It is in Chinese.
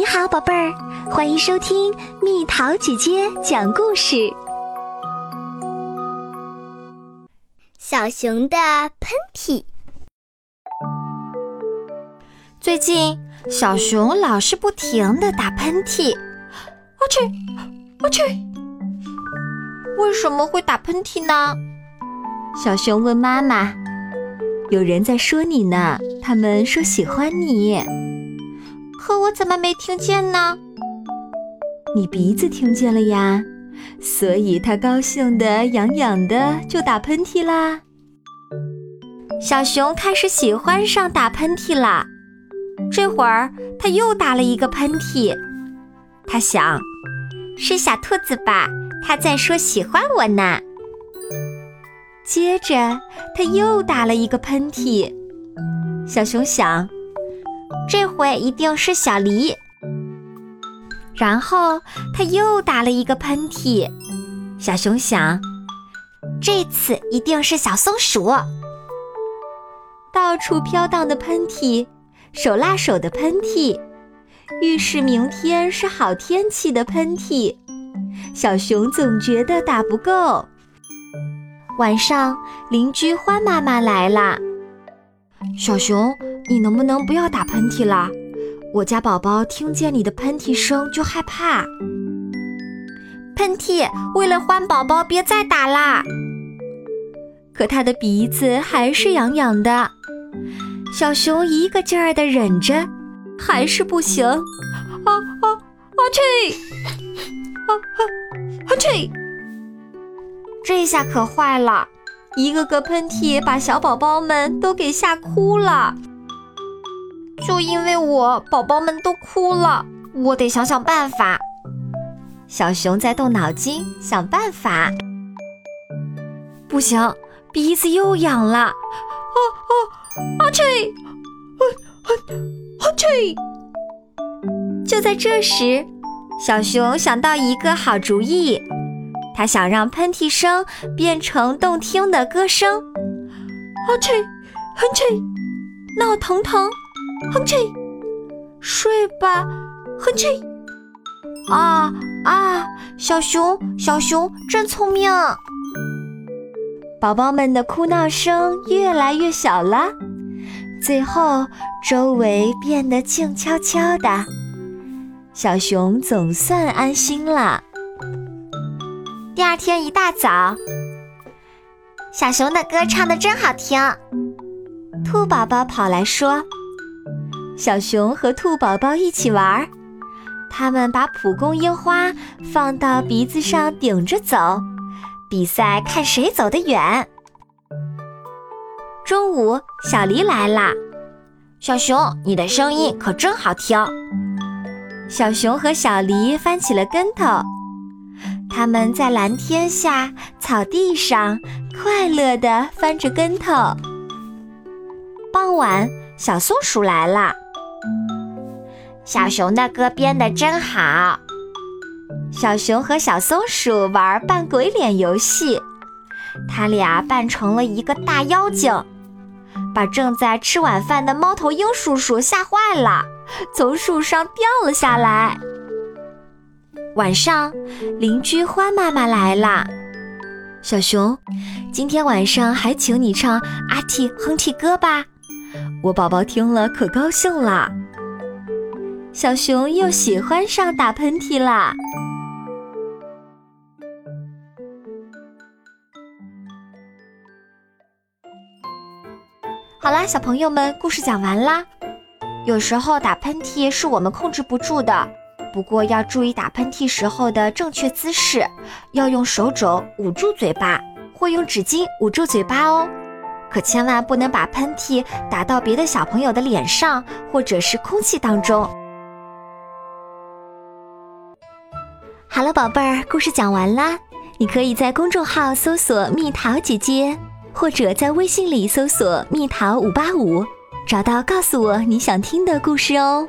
你好，宝贝儿，欢迎收听蜜桃姐姐讲故事。小熊的喷嚏。最近，小熊老是不停的打喷嚏，我去，我去，为什么会打喷嚏呢？小熊问妈妈：“有人在说你呢，他们说喜欢你。”可我怎么没听见呢？你鼻子听见了呀，所以他高兴的痒痒的就打喷嚏啦。小熊开始喜欢上打喷嚏了。这会儿他又打了一个喷嚏，他想，是小兔子吧？他在说喜欢我呢。接着他又打了一个喷嚏，小熊想。这回一定是小狸。然后他又打了一个喷嚏，小熊想，这次一定是小松鼠。到处飘荡的喷嚏，手拉手的喷嚏，预示明天是好天气的喷嚏。小熊总觉得打不够。晚上，邻居欢妈妈来了，小熊。你能不能不要打喷嚏了？我家宝宝听见你的喷嚏声就害怕。喷嚏，为了欢宝宝，别再打啦！可他的鼻子还是痒痒的。小熊一个劲儿的忍着，还是不行。啊啊啊！去！啊啊啊！去！这下可坏了，一个个喷嚏把小宝宝们都给吓哭了。就因为我宝宝们都哭了，我得想想办法。小熊在动脑筋想办法。不行，鼻子又痒了。啊啊啊！嚏！啊啊啊！嚏！就在这时，小熊想到一个好主意，他想让喷嚏声变成动听的歌声。啊去！哼嚏！闹腾腾。哼哧，睡吧，哼哧。啊啊！小熊，小熊真聪明。宝宝们的哭闹声越来越小了，最后周围变得静悄悄的。小熊总算安心了。第二天一大早，小熊的歌唱的真好听。兔宝宝跑来说。小熊和兔宝宝一起玩，他们把蒲公英花放到鼻子上顶着走，比赛看谁走得远。中午，小狸来啦，小熊，你的声音可真好听。小熊和小狸翻起了跟头，他们在蓝天下草地上快乐地翻着跟头。傍晚，小松鼠来了。小熊的歌编得真好。小熊和小松鼠玩扮鬼脸游戏，他俩扮成了一个大妖精，把正在吃晚饭的猫头鹰叔叔吓坏了，从树上掉了下来。晚上，邻居欢妈妈来了。小熊，今天晚上还请你唱阿嚏哼嚏歌吧，我宝宝听了可高兴了。小熊又喜欢上打喷嚏啦！好啦，小朋友们，故事讲完啦。有时候打喷嚏是我们控制不住的，不过要注意打喷嚏时候的正确姿势，要用手肘捂住嘴巴，或用纸巾捂住嘴巴哦。可千万不能把喷嚏打到别的小朋友的脸上，或者是空气当中。好了，宝贝儿，故事讲完啦。你可以在公众号搜索“蜜桃姐姐”，或者在微信里搜索“蜜桃五八五”，找到告诉我你想听的故事哦。